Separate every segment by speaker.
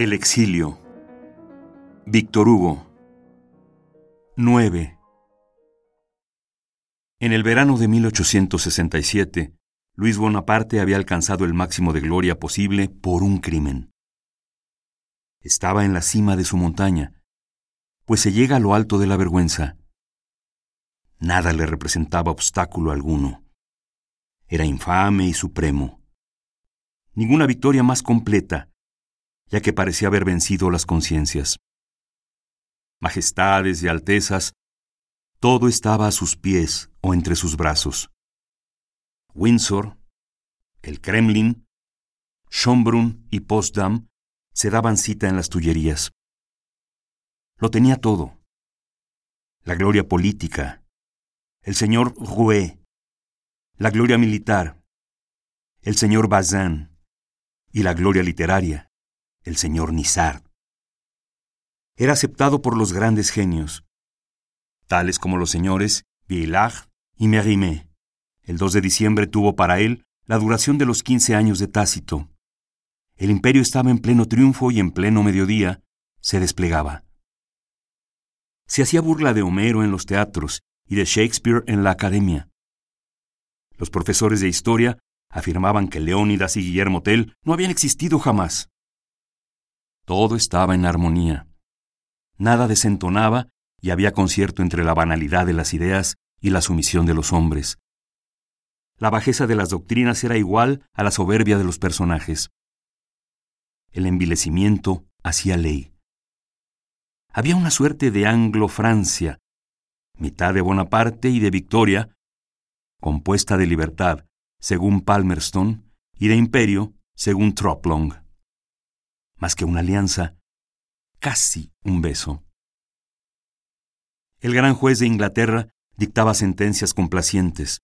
Speaker 1: El exilio. Víctor Hugo. 9. En el verano de 1867, Luis Bonaparte había alcanzado el máximo de gloria posible por un crimen. Estaba en la cima de su montaña, pues se llega a lo alto de la vergüenza. Nada le representaba obstáculo alguno. Era infame y supremo. Ninguna victoria más completa, ya que parecía haber vencido las conciencias. Majestades y altezas, todo estaba a sus pies o entre sus brazos. Windsor, el Kremlin, Schönbrunn y Potsdam se daban cita en las Tullerías. Lo tenía todo. La gloria política, el señor Rouet, la gloria militar, el señor Bazin y la gloria literaria el señor Nizar. Era aceptado por los grandes genios, tales como los señores Villard y Mérimée. El 2 de diciembre tuvo para él la duración de los 15 años de Tácito. El imperio estaba en pleno triunfo y en pleno mediodía se desplegaba. Se hacía burla de Homero en los teatros y de Shakespeare en la academia. Los profesores de historia afirmaban que Leónidas y Guillermo Tell no habían existido jamás. Todo estaba en armonía. Nada desentonaba y había concierto entre la banalidad de las ideas y la sumisión de los hombres. La bajeza de las doctrinas era igual a la soberbia de los personajes. El envilecimiento hacía ley. Había una suerte de Anglo-Francia, mitad de Bonaparte y de Victoria, compuesta de libertad, según Palmerston, y de imperio, según Troplong más que una alianza, casi un beso. El gran juez de Inglaterra dictaba sentencias complacientes.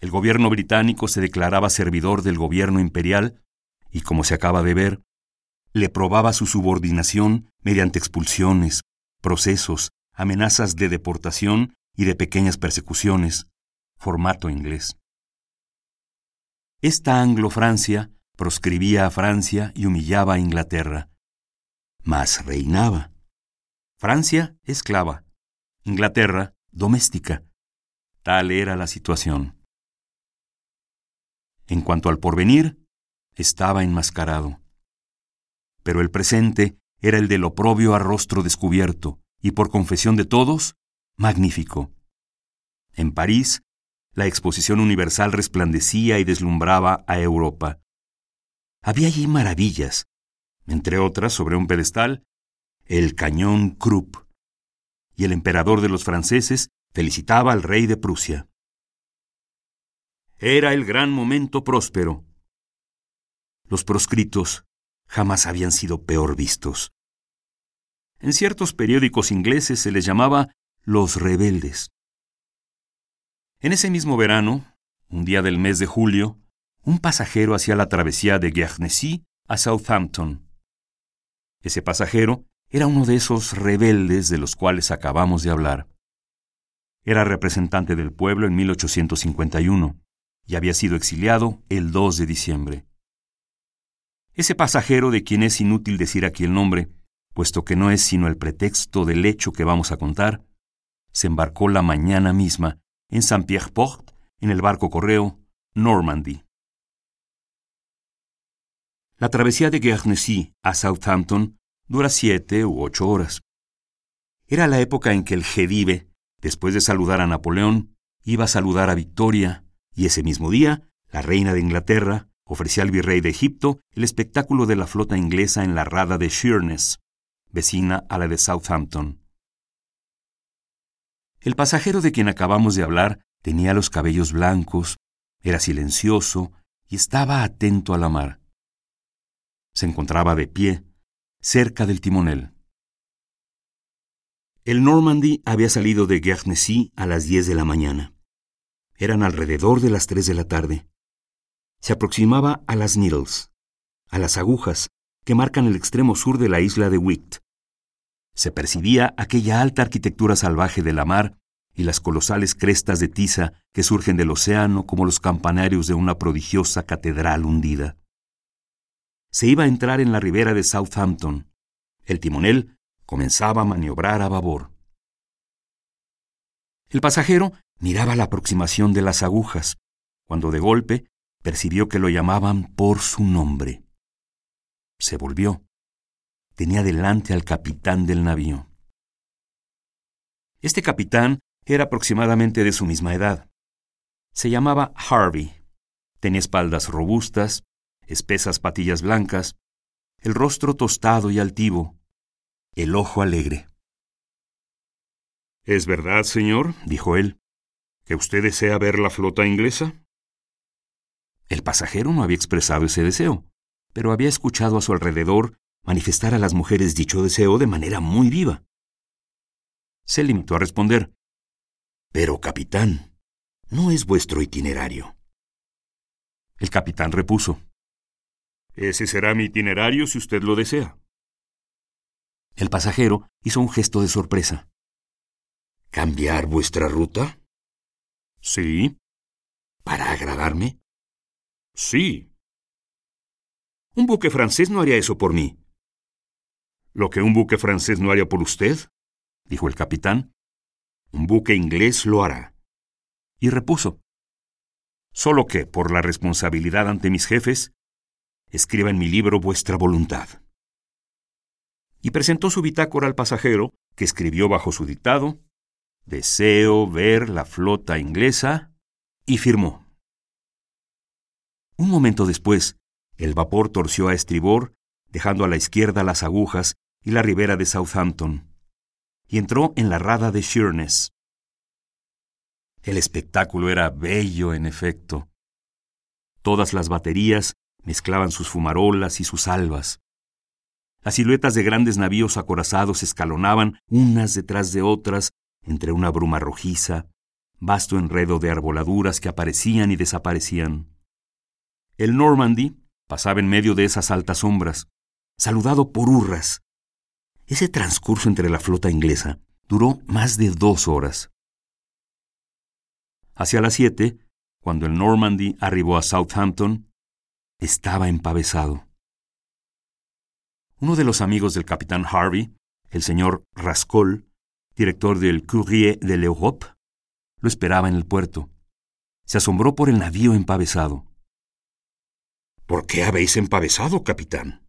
Speaker 1: El gobierno británico se declaraba servidor del gobierno imperial y, como se acaba de ver, le probaba su subordinación mediante expulsiones, procesos, amenazas de deportación y de pequeñas persecuciones, formato inglés. Esta Anglo-Francia proscribía a Francia y humillaba a Inglaterra. Mas reinaba. Francia, esclava. Inglaterra, doméstica. Tal era la situación. En cuanto al porvenir, estaba enmascarado. Pero el presente era el del oprobio a rostro descubierto, y por confesión de todos, magnífico. En París, la exposición universal resplandecía y deslumbraba a Europa. Había allí maravillas, entre otras, sobre un pedestal, el cañón Krupp, y el emperador de los franceses felicitaba al rey de Prusia. Era el gran momento próspero. Los proscritos jamás habían sido peor vistos. En ciertos periódicos ingleses se les llamaba los rebeldes. En ese mismo verano, un día del mes de julio, un pasajero hacía la travesía de Guernesey a Southampton. Ese pasajero era uno de esos rebeldes de los cuales acabamos de hablar. Era representante del pueblo en 1851 y había sido exiliado el 2 de diciembre. Ese pasajero de quien es inútil decir aquí el nombre, puesto que no es sino el pretexto del hecho que vamos a contar, se embarcó la mañana misma en Saint-Pierre-Port en el barco correo Normandy. La travesía de Guernesey a Southampton dura siete u ocho horas. Era la época en que el Gedive, después de saludar a Napoleón, iba a saludar a Victoria, y ese mismo día, la reina de Inglaterra ofrecía al virrey de Egipto el espectáculo de la flota inglesa en la rada de Sheerness, vecina a la de Southampton. El pasajero de quien acabamos de hablar tenía los cabellos blancos, era silencioso y estaba atento a la mar se encontraba de pie, cerca del timonel. El Normandy había salido de Guernesey a las diez de la mañana. Eran alrededor de las tres de la tarde. Se aproximaba a las Needles, a las agujas que marcan el extremo sur de la isla de Wight. Se percibía aquella alta arquitectura salvaje de la mar y las colosales crestas de tiza que surgen del océano como los campanarios de una prodigiosa catedral hundida. Se iba a entrar en la ribera de Southampton. El timonel comenzaba a maniobrar a babor. El pasajero miraba la aproximación de las agujas, cuando de golpe percibió que lo llamaban por su nombre. Se volvió. Tenía delante al capitán del navío. Este capitán era aproximadamente de su misma edad. Se llamaba Harvey. Tenía espaldas robustas, espesas patillas blancas, el rostro tostado y altivo, el ojo alegre.
Speaker 2: ¿Es verdad, señor, dijo él, que usted desea ver la flota inglesa?
Speaker 1: El pasajero no había expresado ese deseo, pero había escuchado a su alrededor manifestar a las mujeres dicho deseo de manera muy viva. Se limitó a responder, Pero, capitán, no es vuestro itinerario. El capitán repuso,
Speaker 2: Ese será mi itinerario si usted lo desea.
Speaker 1: El pasajero hizo un gesto de sorpresa. ¿Cambiar vuestra ruta?
Speaker 2: Sí.
Speaker 1: ¿Para agradarme?
Speaker 2: Sí.
Speaker 1: Un buque francés no haría eso por mí.
Speaker 2: ¿Lo que un buque francés no haría por usted?
Speaker 1: dijo el capitán. Un buque inglés lo hará. Y repuso. Solo que, por la responsabilidad ante mis jefes, escriba en mi libro vuestra voluntad. Y presentó su bitácora al pasajero, que escribió bajo su dictado, Deseo ver la flota inglesa, y firmó. Un momento después, el vapor torció a estribor, dejando a la izquierda las agujas y la ribera de Southampton, y entró en la rada de Sheerness. El espectáculo era bello, en efecto. Todas las baterías mezclaban sus fumarolas y sus albas. Las siluetas de grandes navíos acorazados escalonaban unas detrás de otras entre una bruma rojiza, vasto enredo de arboladuras que aparecían y desaparecían. El Normandy pasaba en medio de esas altas sombras, saludado por hurras. Ese transcurso entre la flota inglesa duró más de dos horas. Hacia las siete, cuando el Normandy arribó a Southampton, estaba empavesado. Uno de los amigos del capitán Harvey, el señor Rascol, director del Courrier de l'Europe, lo esperaba en el puerto. Se asombró por el navío empavesado.
Speaker 2: ¿Por qué habéis empavesado, capitán?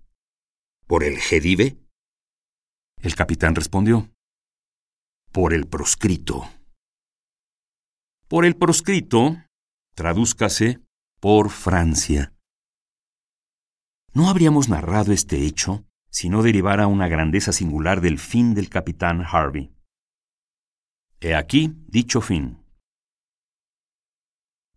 Speaker 2: ¿Por el Gedive?
Speaker 1: El capitán respondió. Por el proscrito. Por el proscrito, tradúzcase por Francia. No habríamos narrado este hecho si no derivara una grandeza singular del fin del capitán Harvey. He aquí dicho fin.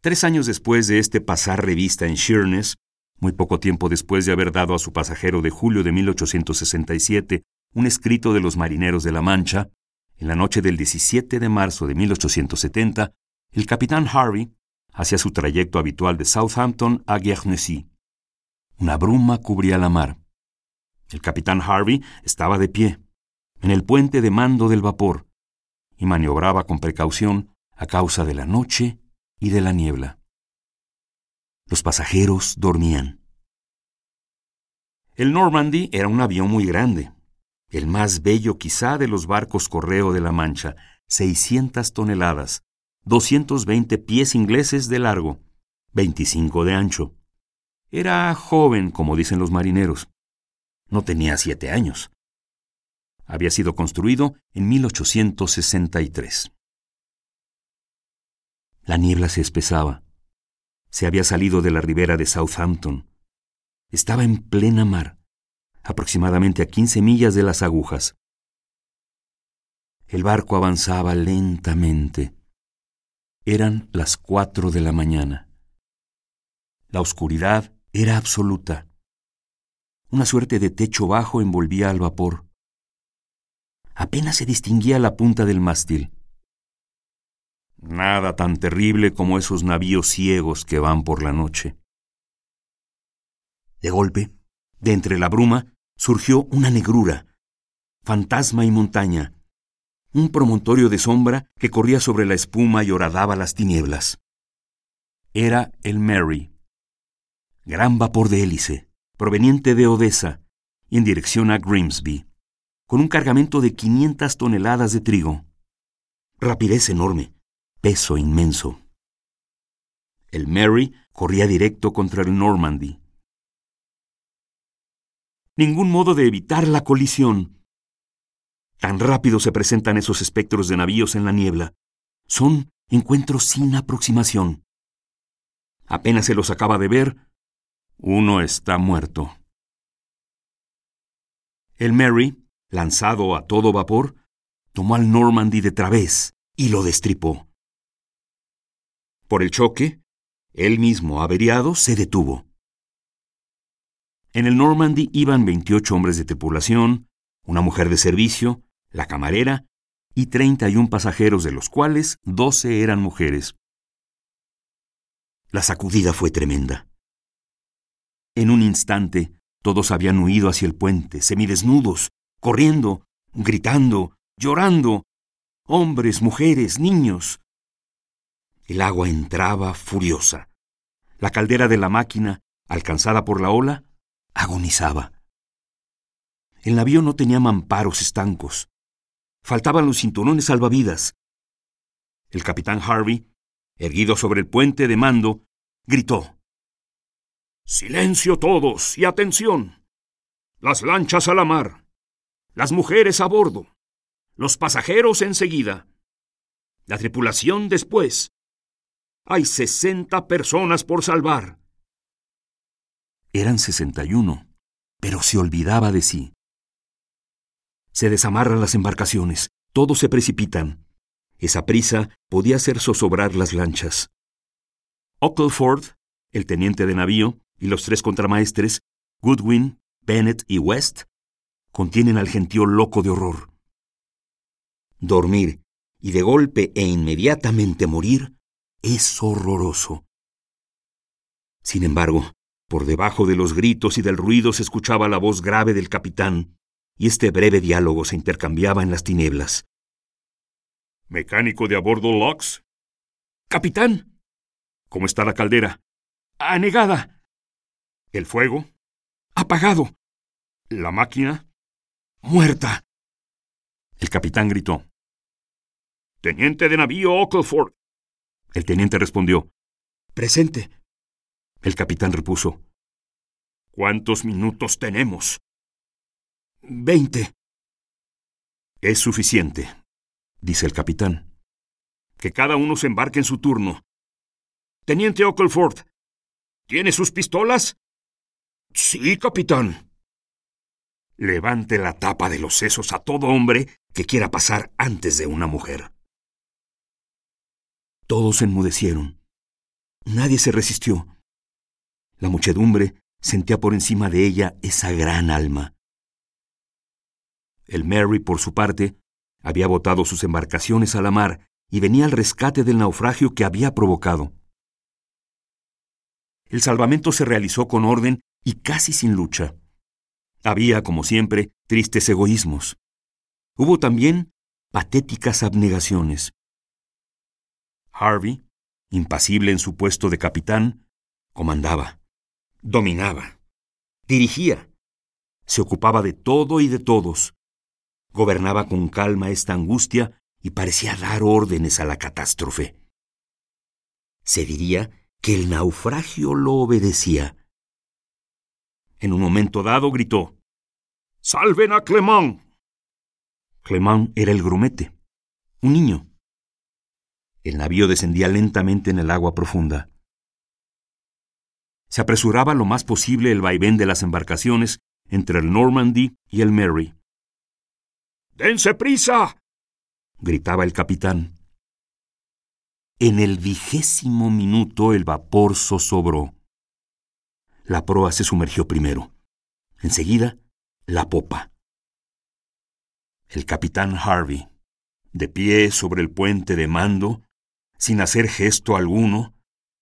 Speaker 1: Tres años después de este pasar revista en Sheerness, muy poco tiempo después de haber dado a su pasajero de julio de 1867 un escrito de los marineros de la Mancha, en la noche del 17 de marzo de 1870, el capitán Harvey hacía su trayecto habitual de Southampton a Guernesey. Una bruma cubría la mar. El capitán Harvey estaba de pie, en el puente de mando del vapor, y maniobraba con precaución a causa de la noche y de la niebla. Los pasajeros dormían. El Normandy era un avión muy grande, el más bello quizá de los barcos correo de la Mancha, 600 toneladas, 220 pies ingleses de largo, 25 de ancho. Era joven, como dicen los marineros. No tenía siete años. Había sido construido en 1863. La niebla se espesaba. Se había salido de la ribera de Southampton. Estaba en plena mar, aproximadamente a 15 millas de las agujas. El barco avanzaba lentamente. Eran las cuatro de la mañana. La oscuridad era absoluta. Una suerte de techo bajo envolvía al vapor. Apenas se distinguía la punta del mástil. Nada tan terrible como esos navíos ciegos que van por la noche. De golpe, de entre la bruma, surgió una negrura, fantasma y montaña, un promontorio de sombra que corría sobre la espuma y horadaba las tinieblas. Era el Mary. Gran vapor de hélice, proveniente de Odessa, en dirección a Grimsby, con un cargamento de 500 toneladas de trigo. Rapidez enorme, peso inmenso. El Mary corría directo contra el Normandy. Ningún modo de evitar la colisión. Tan rápido se presentan esos espectros de navíos en la niebla. Son encuentros sin aproximación. Apenas se los acaba de ver, uno está muerto. El Mary, lanzado a todo vapor, tomó al Normandy de través y lo destripó. Por el choque, él mismo, averiado, se detuvo. En el Normandy iban 28 hombres de tripulación, una mujer de servicio, la camarera y 31 pasajeros, de los cuales 12 eran mujeres. La sacudida fue tremenda. En un instante, todos habían huido hacia el puente, semidesnudos, corriendo, gritando, llorando, hombres, mujeres, niños. El agua entraba furiosa. La caldera de la máquina, alcanzada por la ola, agonizaba. El navío no tenía mamparos estancos. Faltaban los cinturones salvavidas. El capitán Harvey, erguido sobre el puente de mando, gritó. Silencio todos y atención. Las lanchas a la mar. Las mujeres a bordo. Los pasajeros enseguida. La tripulación después. Hay sesenta personas por salvar. Eran sesenta y uno, pero se olvidaba de sí. Se desamarran las embarcaciones, todos se precipitan. Esa prisa podía hacer zozobrar las lanchas. Ockleford, el teniente de navío, y los tres contramaestres, Goodwin, Bennett y West, contienen al gentío loco de horror. Dormir y de golpe e inmediatamente morir es horroroso. Sin embargo, por debajo de los gritos y del ruido se escuchaba la voz grave del capitán, y este breve diálogo se intercambiaba en las tinieblas.
Speaker 2: ¿Mecánico de a bordo Locks?
Speaker 1: Capitán.
Speaker 2: ¿Cómo está la caldera?
Speaker 1: Anegada.
Speaker 2: ¿El fuego?
Speaker 1: Apagado.
Speaker 2: ¿La máquina?
Speaker 1: Muerta. El capitán gritó.
Speaker 2: Teniente de navío Ockleford.
Speaker 1: El teniente respondió. Presente. El capitán repuso.
Speaker 2: ¿Cuántos minutos tenemos?
Speaker 1: Veinte. Es suficiente, dice el capitán.
Speaker 2: Que cada uno se embarque en su turno. Teniente Ockleford, ¿tiene sus pistolas?
Speaker 1: Sí, capitán. Levante la tapa de los sesos a todo hombre que quiera pasar antes de una mujer. Todos enmudecieron. Nadie se resistió. La muchedumbre sentía por encima de ella esa gran alma. El Mary, por su parte, había botado sus embarcaciones a la mar y venía al rescate del naufragio que había provocado. El salvamento se realizó con orden y casi sin lucha. Había, como siempre, tristes egoísmos. Hubo también patéticas abnegaciones. Harvey, impasible en su puesto de capitán, comandaba, dominaba, dirigía, se ocupaba de todo y de todos, gobernaba con calma esta angustia y parecía dar órdenes a la catástrofe. Se diría que el naufragio lo obedecía. En un momento dado gritó, ¡Salven a Clement! Clement era el grumete, un niño. El navío descendía lentamente en el agua profunda. Se apresuraba lo más posible el vaivén de las embarcaciones entre el Normandy y el Mary. ¡Dense prisa! gritaba el capitán. En el vigésimo minuto el vapor zozobró. La proa se sumergió primero. Enseguida, la popa. El capitán Harvey, de pie sobre el puente de mando, sin hacer gesto alguno,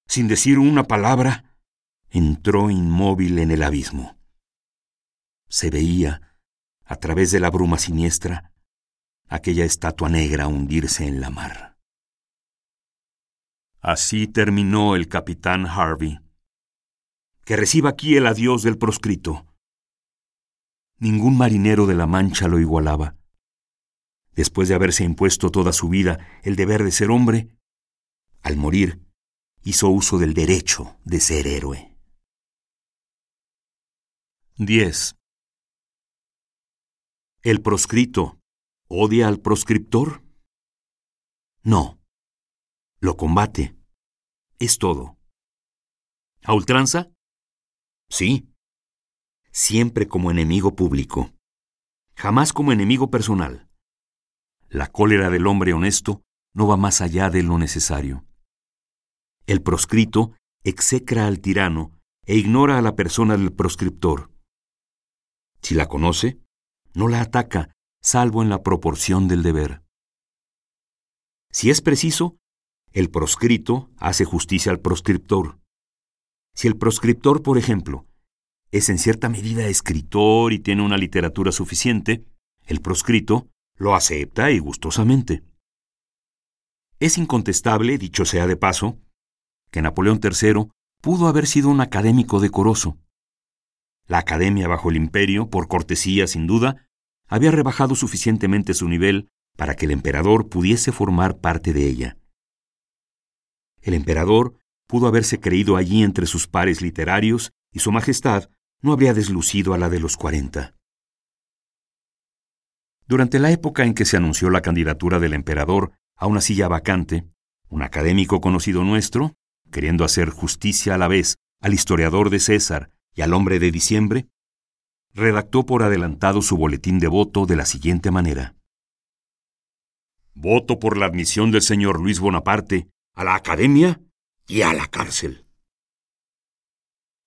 Speaker 1: sin decir una palabra, entró inmóvil en el abismo. Se veía, a través de la bruma siniestra, aquella estatua negra hundirse en la mar. Así terminó el capitán Harvey, que reciba aquí el adiós del proscrito. Ningún marinero de la Mancha lo igualaba. Después de haberse impuesto toda su vida el deber de ser hombre, al morir hizo uso del derecho de ser héroe. 10. ¿El proscrito odia al proscriptor? No. Lo combate. Es todo. ¿A ultranza? Sí. Siempre como enemigo público. Jamás como enemigo personal. La cólera del hombre honesto no va más allá de lo necesario. El proscrito execra al tirano e ignora a la persona del proscriptor. Si la conoce, no la ataca, salvo en la proporción del deber. Si es preciso, el proscrito hace justicia al proscriptor. Si el proscriptor, por ejemplo, es en cierta medida escritor y tiene una literatura suficiente, el proscrito lo acepta y gustosamente. Es incontestable, dicho sea de paso, que Napoleón III pudo haber sido un académico decoroso. La academia bajo el imperio, por cortesía sin duda, había rebajado suficientemente su nivel para que el emperador pudiese formar parte de ella. El emperador pudo haberse creído allí entre sus pares literarios y su majestad no habría deslucido a la de los cuarenta. Durante la época en que se anunció la candidatura del emperador a una silla vacante, un académico conocido nuestro, queriendo hacer justicia a la vez al historiador de César y al hombre de diciembre, redactó por adelantado su boletín de voto de la siguiente manera. Voto por la admisión del señor Luis Bonaparte a la Academia y a la cárcel.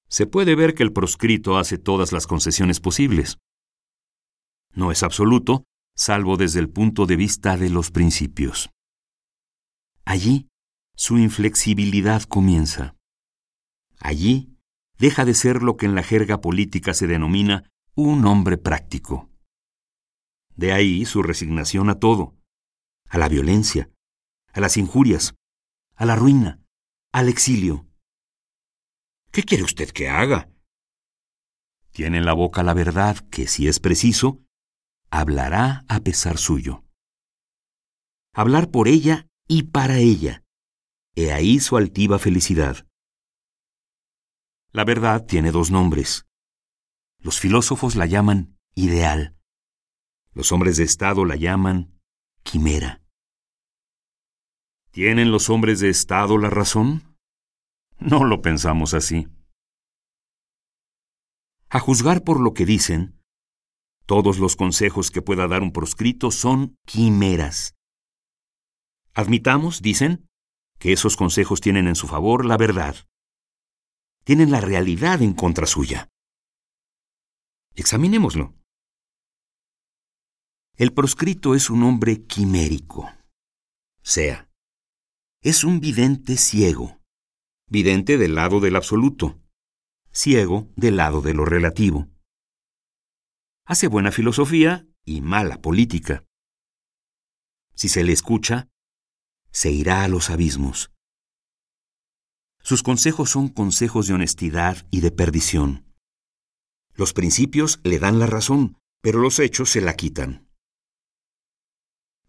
Speaker 1: Se puede ver que el proscrito hace todas las concesiones posibles. No es absoluto, salvo desde el punto de vista de los principios. Allí, su inflexibilidad comienza. Allí, deja de ser lo que en la jerga política se denomina un hombre práctico. De ahí su resignación a todo, a la violencia, a las injurias, a la ruina, al exilio. ¿Qué quiere usted que haga? Tiene en la boca la verdad que, si es preciso, hablará a pesar suyo. Hablar por ella y para ella. He ahí su altiva felicidad. La verdad tiene dos nombres, los filósofos la llaman ideal. Los hombres de Estado la llaman quimera. ¿Tienen los hombres de Estado la razón? No lo pensamos así. A juzgar por lo que dicen, todos los consejos que pueda dar un proscrito son quimeras. Admitamos, dicen, que esos consejos tienen en su favor la verdad. Tienen la realidad en contra suya. Examinémoslo. El proscrito es un hombre quimérico. Sea, es un vidente ciego. Vidente del lado del absoluto. Ciego del lado de lo relativo. Hace buena filosofía y mala política. Si se le escucha, se irá a los abismos. Sus consejos son consejos de honestidad y de perdición. Los principios le dan la razón, pero los hechos se la quitan.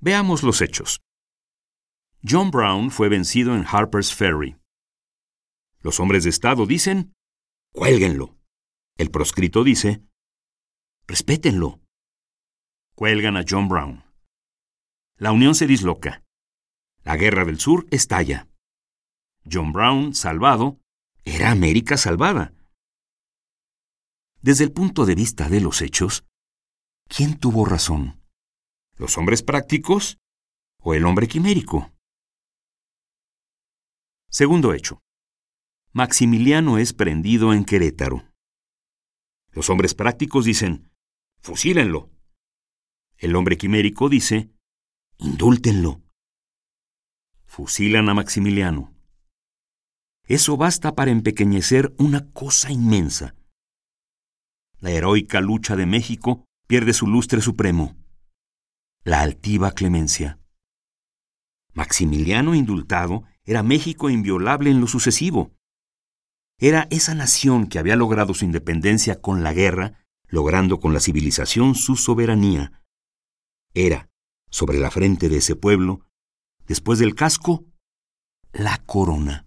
Speaker 1: Veamos los hechos. John Brown fue vencido en Harper's Ferry. Los hombres de Estado dicen, cuélguenlo. El proscrito dice, respétenlo. Cuelgan a John Brown. La Unión se disloca. La Guerra del Sur estalla. John Brown, salvado, era América salvada. Desde el punto de vista de los hechos, ¿quién tuvo razón? ¿Los hombres prácticos o el hombre quimérico? Segundo hecho. Maximiliano es prendido en Querétaro. Los hombres prácticos dicen, fusílenlo. El hombre quimérico dice, indúltenlo. Fusilan a Maximiliano. Eso basta para empequeñecer una cosa inmensa la heroica lucha de México pierde su lustre supremo, la altiva clemencia. Maximiliano indultado era México inviolable en lo sucesivo. era esa nación que había logrado su independencia con la guerra, logrando con la civilización su soberanía. Era, sobre la frente de ese pueblo, después del casco, la corona.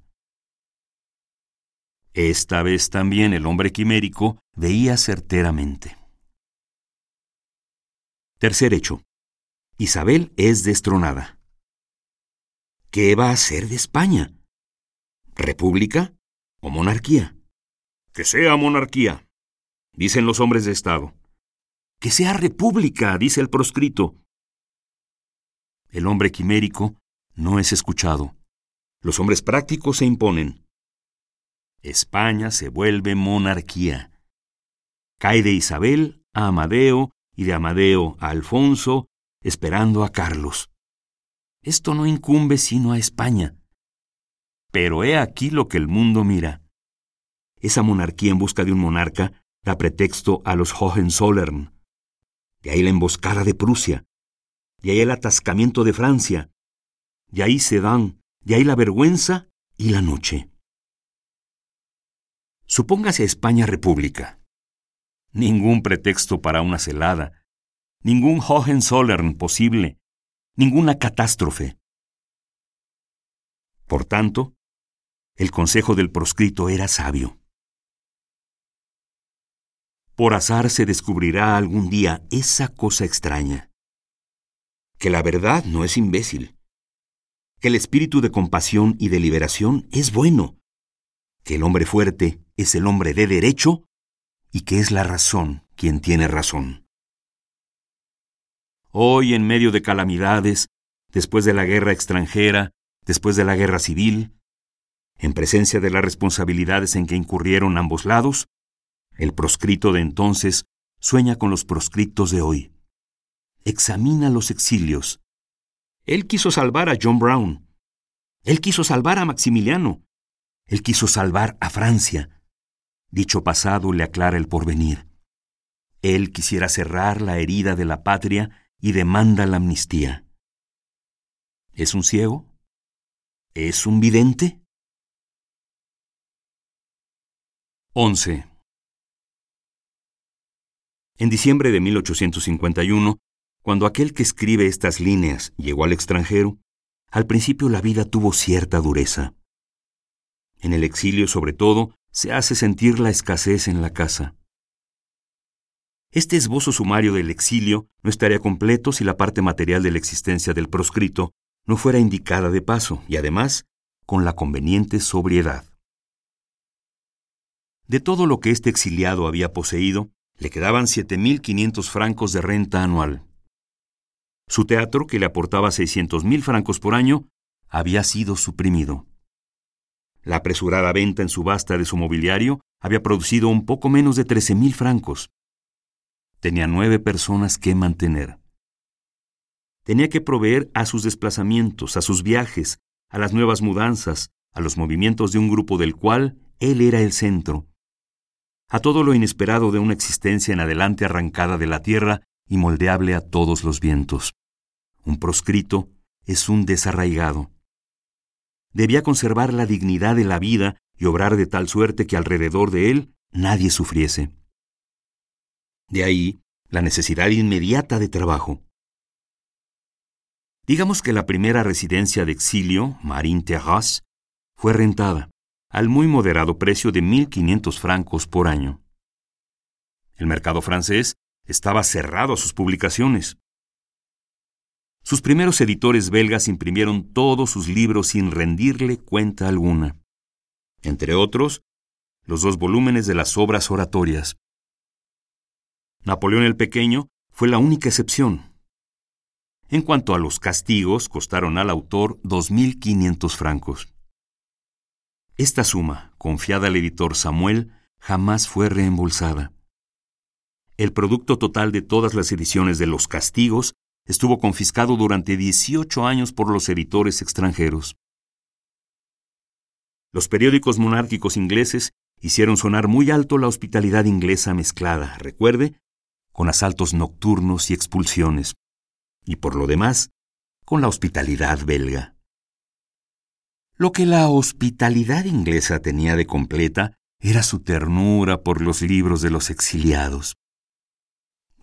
Speaker 1: Esta vez también el hombre quimérico veía certeramente. Tercer hecho. Isabel es destronada. ¿Qué va a hacer de España? ¿República o monarquía?
Speaker 2: Que sea monarquía, dicen los hombres de Estado.
Speaker 1: Que sea república, dice el proscrito. El hombre quimérico no es escuchado. Los hombres prácticos se imponen. España se vuelve monarquía. Cae de Isabel a Amadeo y de Amadeo a Alfonso, esperando a Carlos. Esto no incumbe sino a España. Pero he aquí lo que el mundo mira. Esa monarquía en busca de un monarca da pretexto a los Hohenzollern. De ahí la emboscada de Prusia. De ahí el atascamiento de Francia. De ahí Sedan. De ahí la vergüenza y la noche. Supóngase España república. Ningún pretexto para una celada, ningún Hohenzollern posible, ninguna catástrofe. Por tanto, el consejo del proscrito era sabio. Por azar se descubrirá algún día esa cosa extraña. Que la verdad no es imbécil. Que el espíritu de compasión y de liberación es bueno. Que el hombre fuerte es el hombre de derecho y que es la razón quien tiene razón. Hoy, en medio de calamidades, después de la guerra extranjera, después de la guerra civil, en presencia de las responsabilidades en que incurrieron ambos lados, el proscrito de entonces sueña con los proscriptos de hoy. Examina los exilios. Él quiso salvar a John Brown. Él quiso salvar a Maximiliano. Él quiso salvar a Francia. Dicho pasado le aclara el porvenir. Él quisiera cerrar la herida de la patria y demanda la amnistía. ¿Es un ciego? ¿Es un vidente? 11. En diciembre de 1851, cuando aquel que escribe estas líneas llegó al extranjero, al principio la vida tuvo cierta dureza. En el exilio, sobre todo, se hace sentir la escasez en la casa. Este esbozo sumario del exilio no estaría completo si la parte material de la existencia del proscrito no fuera indicada de paso y además con la conveniente sobriedad. De todo lo que este exiliado había poseído, le quedaban 7.500 francos de renta anual. Su teatro, que le aportaba 600.000 francos por año, había sido suprimido. La apresurada venta en subasta de su mobiliario había producido un poco menos de trece mil francos. Tenía nueve personas que mantener. Tenía que proveer a sus desplazamientos, a sus viajes, a las nuevas mudanzas, a los movimientos de un grupo del cual él era el centro, a todo lo inesperado de una existencia en adelante arrancada de la tierra y moldeable a todos los vientos. Un proscrito es un desarraigado, debía conservar la dignidad de la vida y obrar de tal suerte que alrededor de él nadie sufriese. De ahí la necesidad inmediata de trabajo. Digamos que la primera residencia de exilio, Marine Terrasse, fue rentada al muy moderado precio de 1.500 francos por año. El mercado francés estaba cerrado a sus publicaciones. Sus primeros editores belgas imprimieron todos sus libros sin rendirle cuenta alguna. Entre otros, los dos volúmenes de las obras oratorias. Napoleón el Pequeño fue la única excepción. En cuanto a los castigos, costaron al autor 2.500 francos. Esta suma, confiada al editor Samuel, jamás fue reembolsada. El producto total de todas las ediciones de Los Castigos estuvo confiscado durante 18 años por los editores extranjeros. Los periódicos monárquicos ingleses hicieron sonar muy alto la hospitalidad inglesa mezclada, recuerde, con asaltos nocturnos y expulsiones, y por lo demás, con la hospitalidad belga. Lo que la hospitalidad inglesa tenía de completa era su ternura por los libros de los exiliados.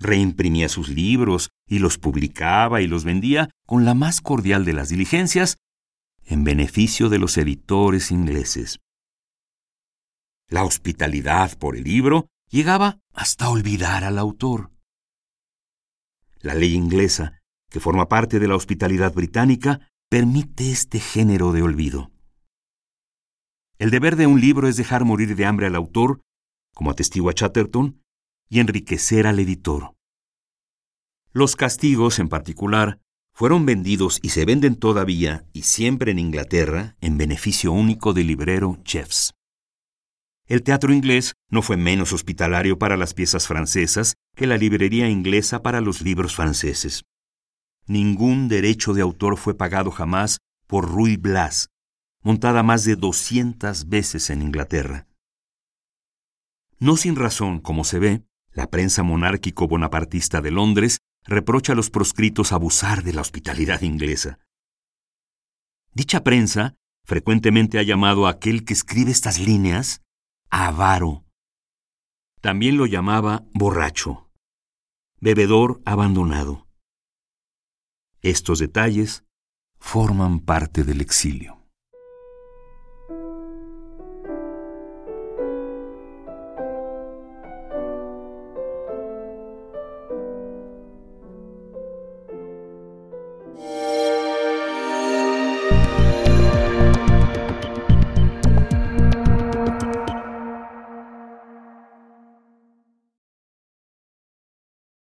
Speaker 1: Reimprimía sus libros y los publicaba y los vendía con la más cordial de las diligencias en beneficio de los editores ingleses. La hospitalidad por el libro llegaba hasta olvidar al autor. La ley inglesa, que forma parte de la hospitalidad británica, permite este género de olvido. El deber de un libro es dejar morir de hambre al autor, como atestigua Chatterton, y enriquecer al editor. Los castigos, en particular, fueron vendidos y se venden todavía y siempre en Inglaterra en beneficio único del librero Jeffs. El teatro inglés no fue menos hospitalario para las piezas francesas que la librería inglesa para los libros franceses. Ningún derecho de autor fue pagado jamás por Ruy Blas, montada más de 200 veces en Inglaterra. No sin razón, como se ve, la prensa monárquico-bonapartista de Londres reprocha a los proscritos abusar de la hospitalidad inglesa. Dicha prensa frecuentemente ha llamado a aquel que escribe estas líneas avaro. También lo llamaba borracho, bebedor abandonado. Estos detalles forman parte del exilio.